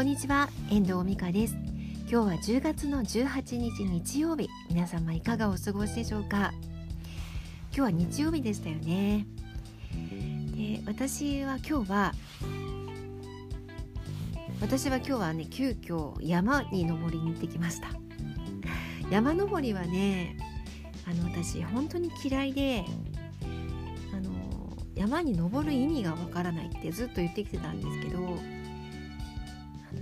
こんにちは遠藤美香です。今日は10月の18日日曜日皆様いかがお過ごしでしょうか？今日は日曜日でしたよね。で私は今日は私は今日はね急遽山に登りに行ってきました。山登りはねあの私本当に嫌いであの山に登る意味がわからないってずっと言ってきてたんですけど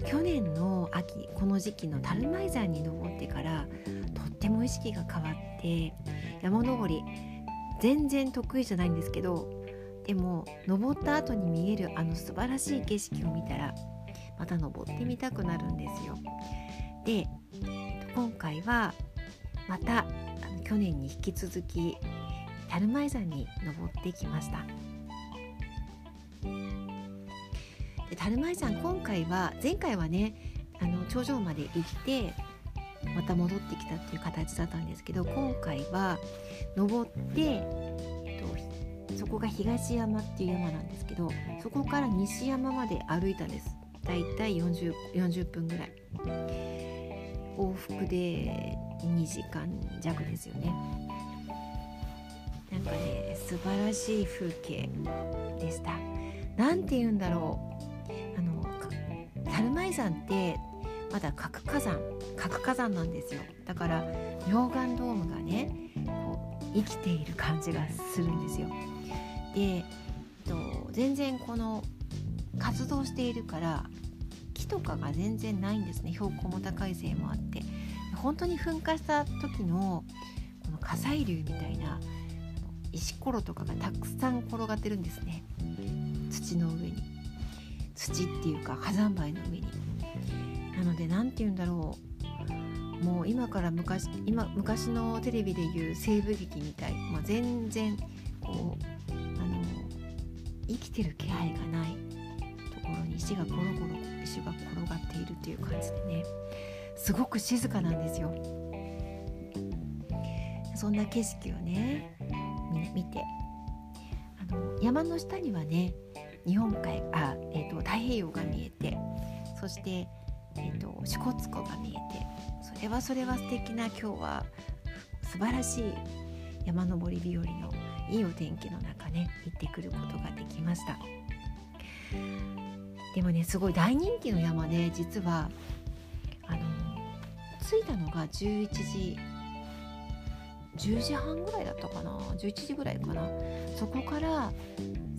去年の秋この時期の樽舞山に登ってからとっても意識が変わって山登り全然得意じゃないんですけどでも登った後に見えるあの素晴らしい景色を見たらまた登ってみたくなるんですよ。で今回はまた去年に引き続き樽舞山に登ってきました。で樽舞山今回は前回はねあの頂上まで行ってまた戻ってきたっていう形だったんですけど今回は登って、えっと、そこが東山っていう山なんですけどそこから西山まで歩いたんです。だいたい 40, 40分ぐらい。往復で2時間弱ですよね。なんかね素晴らしい風景でした。何て言うんだろう。猿舞山ってまだ核火山核火山なんですよだから溶岩ドームがねこう生きている感じがするんですよでえっと全然この活動しているから木とかが全然ないんですね標高も高いせいもあって本当に噴火した時のこの火砕流みたいな石ころとかがたくさん転がってるんですね土の上に土っていうか火山灰の上に。なので何て言うんだろう。もう今から昔今昔のテレビでいう西部劇みたい、まあ、全然こうあの生きてる気配がない。ところに石がゴロゴロ石が転がっているっていう感じでね。すごく静かなんですよ。そんな景色をね見て。あの山の下にはね日本海あ、えーと、太平洋が見えてそして、えーと、支笏湖が見えてそれはそれは素敵な今日は素晴らしい山登り日和のいいお天気の中ね行ってくることができました。でもねすごい大人気の山で実はあの着いたのが11時10時半ぐらいだったかな？11時ぐらいかな？そこから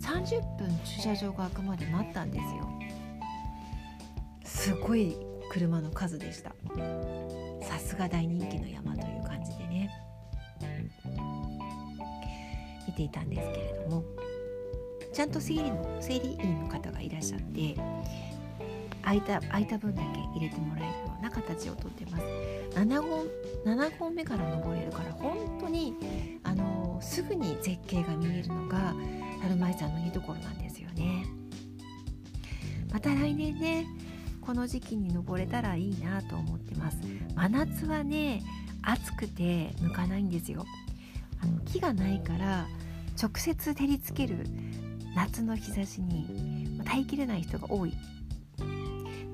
30分駐車場が開くまで待ったんですよ。すごい車の数でした。さすが大人気の山という感じでね。見ていたんですけれどもちゃんと整理の整理員の方がいらっしゃって空いた空いた分だけ入れてもらえるような形をとってます。7本 ,7 本目から登れるから本当にあのすぐに絶景が見えるのが樽舞山のいいところなんですよね。また来年ねこの時期に登れたらいいなと思ってます。真夏はね暑くて向かないんですよ。あの木がないから直接照りつける夏の日差しに耐えきれない人が多い。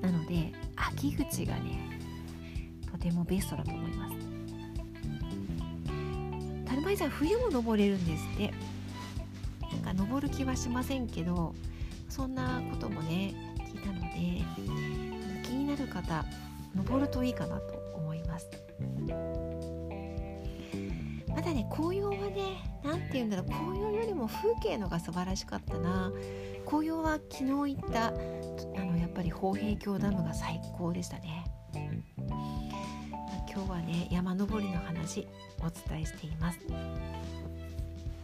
なので秋口がねとてもベストだと思います。樽舞山冬も登れるんですって。なんか登る気はしませんけどそんなこともね聞いたので気になる方登るといいかなと思います。まだね紅葉はね何て言うんだろう紅葉よりも風景のが素晴らしかったな。紅葉は昨日行ったぱり豊平峡ダムが最高でしたね。今日はね山登りの話お伝えしています。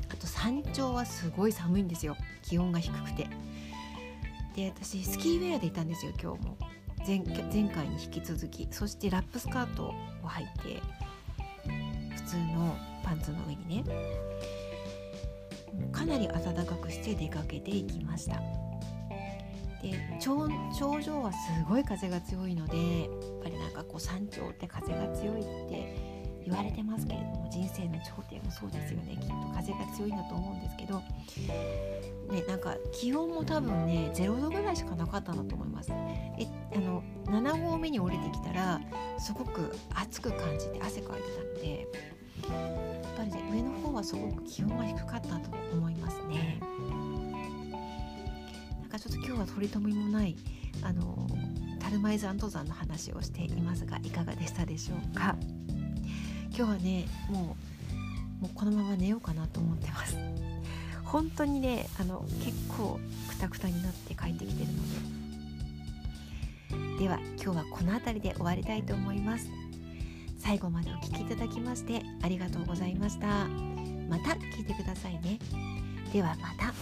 あと山頂はすごい寒いんですよ。気温が低くて。で私スキーウェアでいたんですよ今日も。前前回に引き続き。そしてラップスカートを履いて普通のパンツの上にね。かなり暖かくして出かけていきましたで頂上はすごい風が強いのでやっぱりなんかこう山頂って風が強いって言われてますけれども人生の頂点もそうですよね。きっと風が強いんだと思うんですけどねなんか気温も多分ね0度ぐらいしかなかったんだと思います。えあの7合目に降りてきたらすごく暑く感じて汗かいてたのでやっぱりね上の方はすごく気温が低かったと思いますね。ちょっと今日は取り留めもないあの樽前山登山の話をしていますがいかがでしたでしょうか？今日はねもうもうこのまま寝ようかなと思ってます。本当にねあの結構くたくたになって帰ってきてるので。では今日はこの辺りで終わりたいと思います。最後までお聴きいただきましてありがとうございました。また聞いてくださいね。ではまた。